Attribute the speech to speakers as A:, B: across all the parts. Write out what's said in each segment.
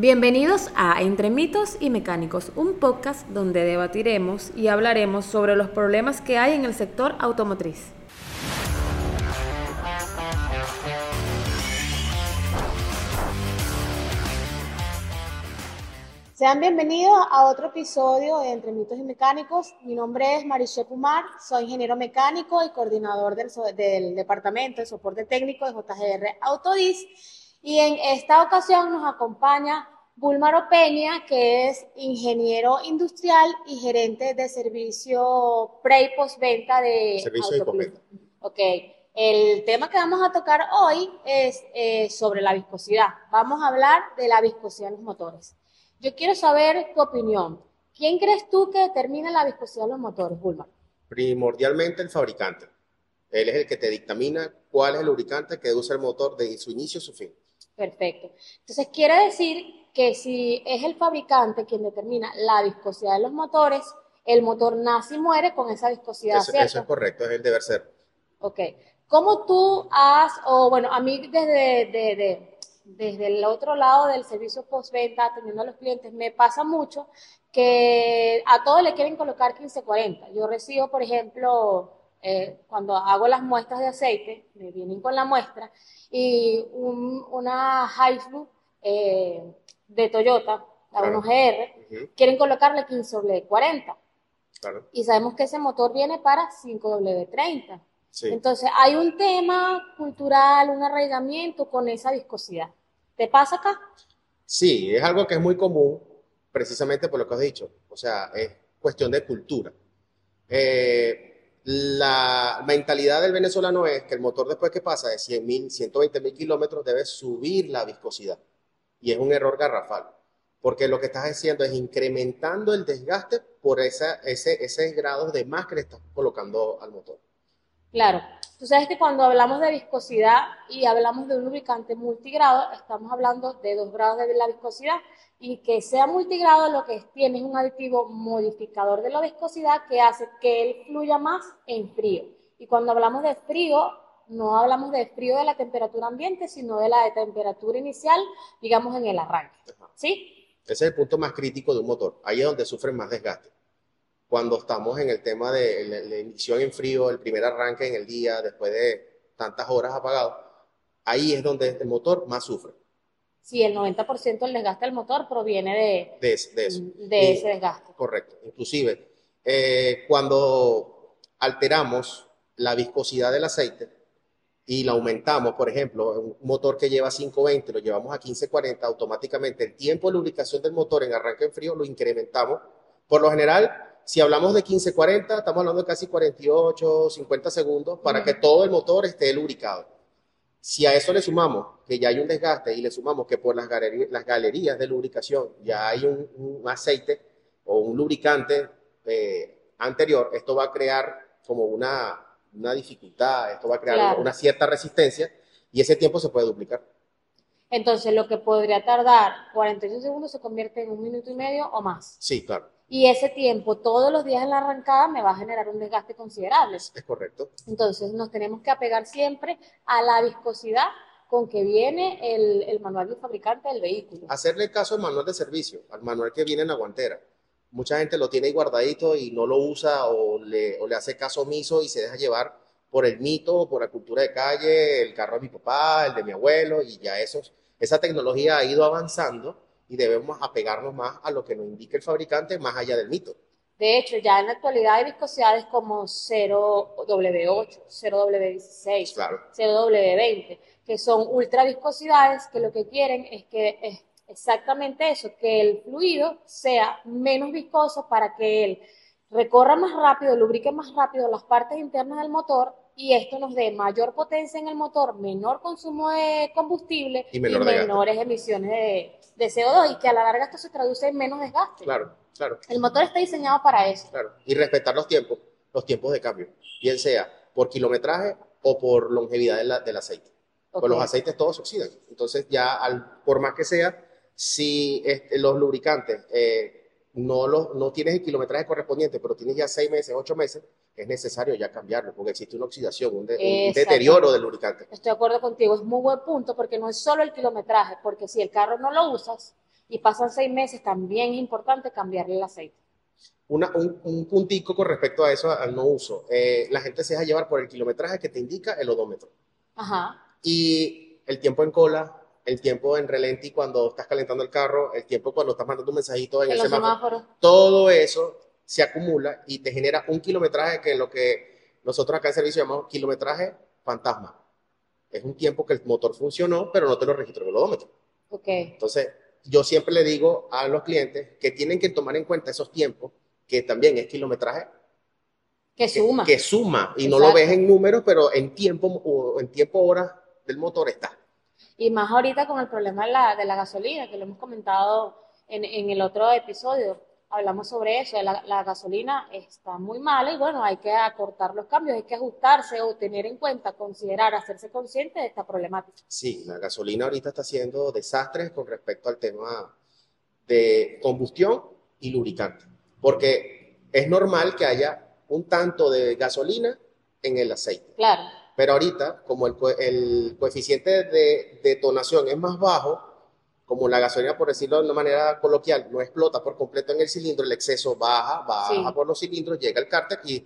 A: Bienvenidos a Entre mitos y mecánicos, un podcast donde debatiremos y hablaremos sobre los problemas que hay en el sector automotriz. Sean bienvenidos a otro episodio de Entre mitos y mecánicos. Mi nombre es Mariché Pumar, soy ingeniero mecánico y coordinador del, del departamento de soporte técnico de JGR Autodis y en esta ocasión nos acompaña Bulmaro Peña, que es ingeniero industrial y gerente de servicio pre y postventa de
B: Servicio y postventa.
A: Ok. El tema que vamos a tocar hoy es eh, sobre la viscosidad. Vamos a hablar de la viscosidad en los motores. Yo quiero saber tu opinión. ¿Quién crees tú que determina la viscosidad de los motores, Bulmaro?
B: Primordialmente el fabricante. Él es el que te dictamina cuál es el lubricante que usa el motor desde su inicio a su fin.
A: Perfecto. Entonces, quiere decir que si es el fabricante quien determina la viscosidad de los motores, el motor nace y muere con esa viscosidad,
B: eso, eso es correcto, es el deber ser.
A: Ok. ¿Cómo tú has, o bueno, a mí desde, desde el otro lado del servicio postventa, atendiendo a los clientes, me pasa mucho que a todos le quieren colocar 1540. Yo recibo, por ejemplo, eh, cuando hago las muestras de aceite, me vienen con la muestra, y una Hilux eh, de Toyota, la 1GR, quieren colocarle 15W40. Y sabemos que ese motor viene para 5W30. Entonces, hay un tema cultural, un arraigamiento con esa viscosidad. ¿Te pasa acá?
B: Sí, es algo que es muy común, precisamente por lo que has dicho. O sea, es cuestión de cultura. Eh, la mentalidad del venezolano es que el motor después que pasa de 100.000, 120.000 kilómetros debe subir la viscosidad. Y es un error garrafal, porque lo que estás haciendo es incrementando el desgaste por esa, ese, ese grado de más que le estás colocando al motor.
A: Claro. Tú sabes que cuando hablamos de viscosidad y hablamos de un lubricante multigrado, estamos hablando de dos grados de la viscosidad y que sea multigrado lo que tiene es un aditivo modificador de la viscosidad que hace que él fluya más en frío. Y cuando hablamos de frío, no hablamos de frío de la temperatura ambiente, sino de la de temperatura inicial, digamos, en el arranque. ¿Sí?
B: Ese es el punto más crítico de un motor. Ahí es donde sufren más desgaste cuando estamos en el tema de la, inicio en frío, el primer arranque en el día, después de tantas horas apagado, ahí es donde el motor más sufre.
A: Sí, el 90% del desgaste del motor proviene de,
B: de, eso.
A: De ese desgaste.
B: Correcto. Inclusive, eh, cuando alteramos la viscosidad del aceite y la aumentamos, por ejemplo, un motor que lleva 520, lo llevamos a 1540, automáticamente el tiempo de lubricación del motor en arranque en frío lo incrementamos. Por lo general, si hablamos de 15-40, estamos hablando de casi 48, 50 segundos para que todo el motor esté lubricado. Si a eso le sumamos que ya hay un desgaste y le sumamos que por las galerías, las galerías de lubricación ya hay un, aceite o un lubricante eh, anterior, esto va a crear como una, una dificultad, esto va a crear una cierta resistencia y ese tiempo se puede duplicar.
A: Entonces, lo que podría tardar 48 segundos se convierte en un minuto y medio o más.
B: Sí, claro
A: y ese tiempo todos los días en la arrancada me va a generar un desgaste considerable.
B: Es correcto.
A: Entonces nos tenemos que apegar siempre a la viscosidad con que viene el, manual del fabricante del vehículo.
B: Hacerle caso al manual de servicio, al manual que viene en la guantera. Mucha gente lo tiene ahí guardadito y no lo usa o le, o le hace caso omiso y se deja llevar por el mito, por la cultura de calle, el carro de mi papá, el de mi abuelo y ya eso, esa tecnología ha ido avanzando y debemos apegarnos más a lo que nos indica el fabricante más allá del mito.
A: De hecho, ya en la actualidad hay viscosidades como 0W8, 0W16, 0W20, que son ultra viscosidades que lo que quieren es que es exactamente eso, que el fluido sea menos viscoso para que él recorra más rápido, lubrique más rápido las partes internas del motor y esto nos dé mayor potencia en el motor, menor consumo de combustible y, menores emisiones de, CO2 y que a la larga esto se traduce en menos desgaste.
B: Claro, claro.
A: El motor está diseñado para eso.
B: Claro, y respetar los tiempos, los tiempos de cambio, bien sea por kilometraje o por longevidad del aceite. Pues los aceites todos se oxidan. Entonces ya, al, por más que sea, si este, los lubricantes eh, no, lo, no tienes el kilometraje correspondiente, pero tienes ya seis meses, ocho meses, es necesario ya cambiarlo, porque existe una oxidación, un, deterioro del lubricante.
A: Estoy de acuerdo contigo, es muy buen punto, porque no es solo el kilometraje, porque si el carro no lo usas, y pasan seis meses, también es importante cambiarle el aceite.
B: Una, un, un, puntico con respecto a eso, al no uso. Eh, la gente se deja llevar por el kilometraje que te indica el odómetro.
A: Ajá.
B: Y el tiempo en cola, el tiempo en relenti cuando estás calentando el carro, el tiempo cuando estás mandando un mensajito en,
A: En
B: el semáforo, todo eso se acumula y te genera un kilometraje que es lo que nosotros acá en servicio llamamos kilometraje fantasma. Es un tiempo que el motor funcionó, pero no te lo registró el odómetro.
A: Ok.
B: Entonces, yo siempre le digo a los clientes que tienen que tomar en cuenta esos tiempos, que también es kilometraje
A: Que suma.
B: que suma y no lo ves en números, pero en tiempo o en tiempo horas del motor está.
A: Y más ahorita con el problema de la, de la gasolina, que lo hemos comentado en, en el otro episodio, hablamos sobre eso, la, la gasolina está muy mala y bueno, hay que acortar los cambios, hay que ajustarse o tener en cuenta, considerar, hacerse consciente de esta problemática.
B: Sí, la gasolina ahorita está haciendo desastres con respecto al tema de combustión y lubricante, porque es normal que haya un tanto de gasolina en el aceite.
A: Claro,
B: Pero ahorita, como el, el coeficiente de detonación es más bajo, como la gasolina, por decirlo de una manera coloquial, no explota por completo en el cilindro, el exceso baja, baja
A: Sí.
B: por los cilindros, llega al cárter y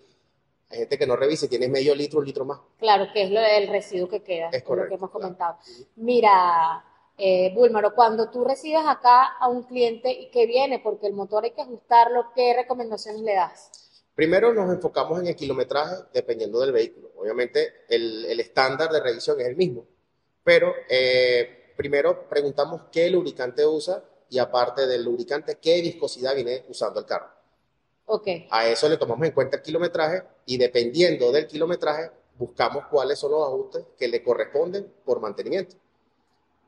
B: hay gente que no revisa y tienes medio litro, un litro más.
A: claro, que es lo del residuo que queda,
B: Es
A: es lo que
B: correcto,
A: hemos
B: claro.
A: comentado. Mira, eh, Búlmaro, cuando tú recibes acá a un cliente y que viene porque el motor hay que ajustarlo, ¿qué recomendaciones le das?
B: Primero nos enfocamos en el kilometraje dependiendo del vehículo. Obviamente el, el estándar de revisión es el mismo, pero eh, primero preguntamos qué lubricante usa y aparte del lubricante, qué viscosidad viene usando el carro.
A: Ok,
B: A eso le tomamos en cuenta el kilometraje y dependiendo del kilometraje buscamos cuáles son los ajustes que le corresponden por mantenimiento.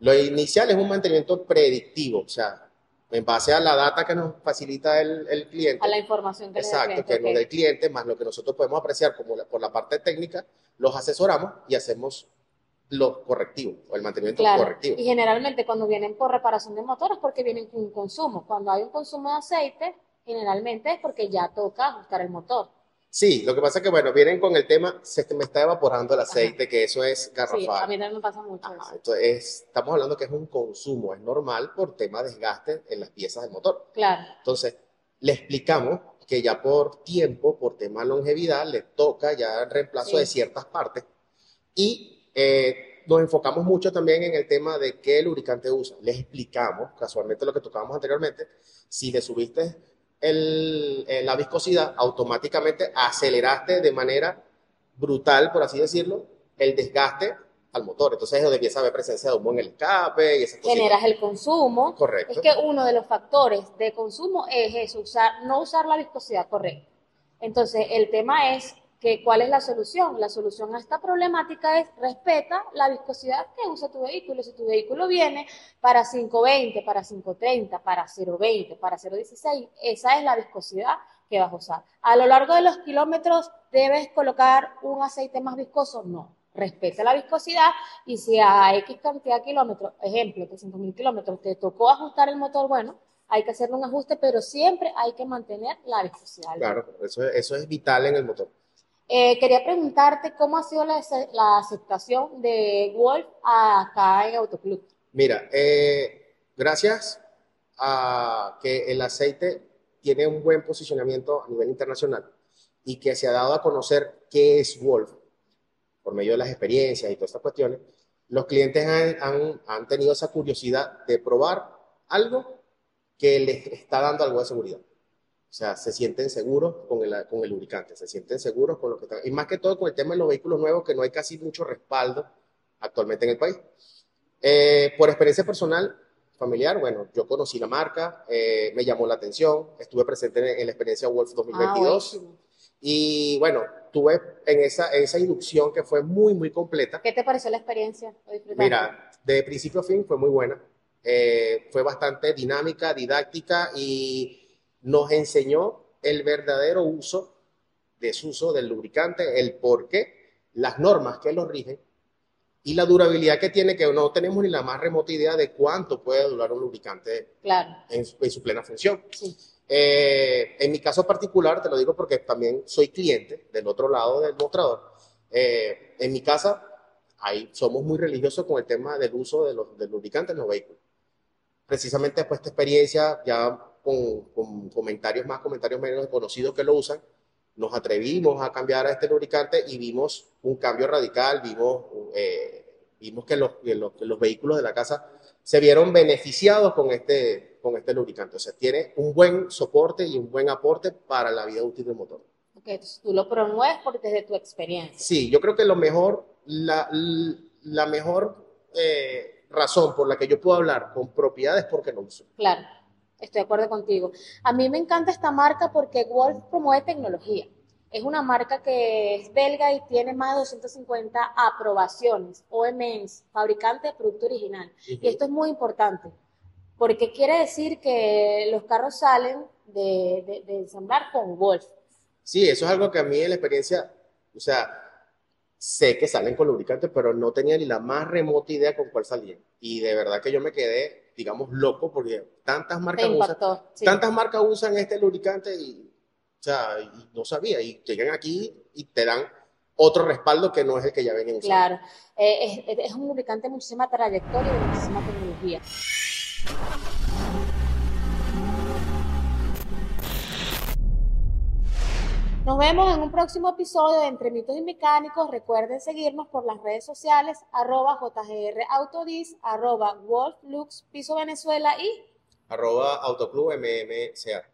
B: Lo inicial es un mantenimiento predictivo, o sea, en base a la data que nos facilita el, el cliente.
A: a la información que
B: Exacto,
A: cliente,
B: que nos
A: ok.
B: dé el cliente, más lo que nosotros podemos apreciar como la- por la parte técnica, los asesoramos y hacemos los correctivos o el mantenimiento
A: Claro,
B: correctivo.
A: y generalmente cuando vienen por reparación de motores porque vienen con un consumo. Cuando hay un consumo de aceite, generalmente es porque ya toca ajustar el motor.
B: Sí, lo que pasa es que, bueno, vienen con el tema, se me está evaporando el aceite, que eso es
A: Sí, a
B: garrafal.
A: mí también me pasa mucho
B: Ajá,
A: eso.
B: entonces, estamos hablando que es un consumo, es normal por tema de desgaste en las piezas del motor.
A: Claro,
B: Entonces, le explicamos que ya por tiempo, por tema de longevidad, le toca ya el reemplazo
A: Sí.
B: de ciertas partes. Y eh, nos enfocamos mucho también en el tema de qué lubricante usa. Les explicamos, casualmente lo que tocábamos anteriormente, si le subiste el- eh, la viscosidad, automáticamente aceleraste de manera brutal, por así decirlo, el desgaste al motor. Entonces es donde empieza a haber presencia de humo en el escape y esas cositas.
A: generas el consumo.
B: Correcto.
A: Es que uno de los factores de consumo es eso, usar, no usar la viscosidad correcta. Entonces, el tema es que cuál es la solución. La solución a esta problemática es respeta la viscosidad que usa tu vehículo. Si tu vehículo viene para 520, para 530, para 020, para 016, esa es la viscosidad que vas a usar. A lo largo de los kilómetros, ¿debes colocar un aceite más viscoso? No. Respeta la viscosidad y si a X cantidad de kilómetros, ejemplo, que 5.000 kilómetros, te tocó ajustar el motor, bueno, hay que hacerle un ajuste, pero siempre hay que mantener la viscosidad.
B: Claro, eso, eso es vital en el motor.
A: Eh, quería preguntarte cómo ha sido la, la aceptación de Wolf acá en Autoclub.
B: Mira, eh, gracias a que el aceite tiene un buen posicionamiento a nivel internacional y que se ha dado a conocer qué es Wolf por medio de las experiencias y todas estas cuestiones, los clientes han, han- han tenido esa curiosidad de probar algo que les está dando algo de seguridad. O sea, se sienten seguros con el, con el lubricante, se sienten seguros con lo que están. Y más que todo con el tema de los vehículos nuevos, que no hay casi mucho respaldo actualmente en el país. Eh, por experiencia personal, familiar, bueno, yo conocí la marca, eh, me llamó la atención, estuve presente en, en la experiencia Wolf
A: Ah,
B: 2022
A: buenísimo.
B: y bueno, tuve en esa, en esa inducción que fue muy, muy completa.
A: ¿Qué te pareció la experiencia?
B: Mira, de principio a fin fue muy buena. Eh, fue bastante dinámica, didáctica y nos enseñó el verdadero uso, desuso del lubricante, el por qué, las normas que lo rigen y la durabilidad que tiene, que no tenemos ni la más remota idea de cuánto puede durar un lubricante
A: Claro,
B: en su, en su plena función.
A: sí.
B: Eh, en mi caso particular, te lo digo porque también soy cliente del otro lado del mostrador. eh, en mi casa ahí somos muy religiosos con el tema del uso de los, del lubricante en los vehículos. precisamente después de esta experiencia, ya con, con comentarios más, comentarios menos conocidos que lo usan, nos atrevimos a cambiar a este lubricante y vimos un cambio radical, vimos, eh, vimos que los, que los, que los vehículos de la casa se vieron beneficiados con este, con este lubricante. O sea, tiene un buen soporte y un buen aporte para la vida útil del motor.
A: Ok, tú lo promueves por, desde tu experiencia.
B: Sí, yo creo que lo mejor, la, la mejor eh, razón por la que yo puedo hablar con propiedad es porque lo uso.
A: Claro, estoy de acuerdo contigo. A mí me encanta esta marca porque Wolf promueve tecnología. Es una marca que es belga y tiene más de 250 aprobaciones, OMS, fabricante de producto original. Y esto es muy importante, porque quiere decir que los carros salen de, de, de ensamblar con Wolf.
B: Sí, eso es algo que a mí en la experiencia, o sea, sé que salen con lubricante, pero no tenía ni la más remota idea con cuál salían. Y de verdad que yo me quedé, digamos, loco porque tantas marcas,
A: impactó,
B: usan,
A: sí.
B: tantas marcas usan este lubricante y, o sea, y no sabía. Y llegan aquí y te dan otro respaldo que no es el que ya venían usando.
A: Claro, eh, es, es un lubricante de muchísima trayectoria y de muchísima tecnología. Nos vemos en un próximo episodio de Entre Mitos y Mecánicos. Recuerden seguirnos por las redes sociales, arroba JGR Autodis, arroba Wolf Lux Piso Venezuela y
B: Arroba Autoclub MMCA.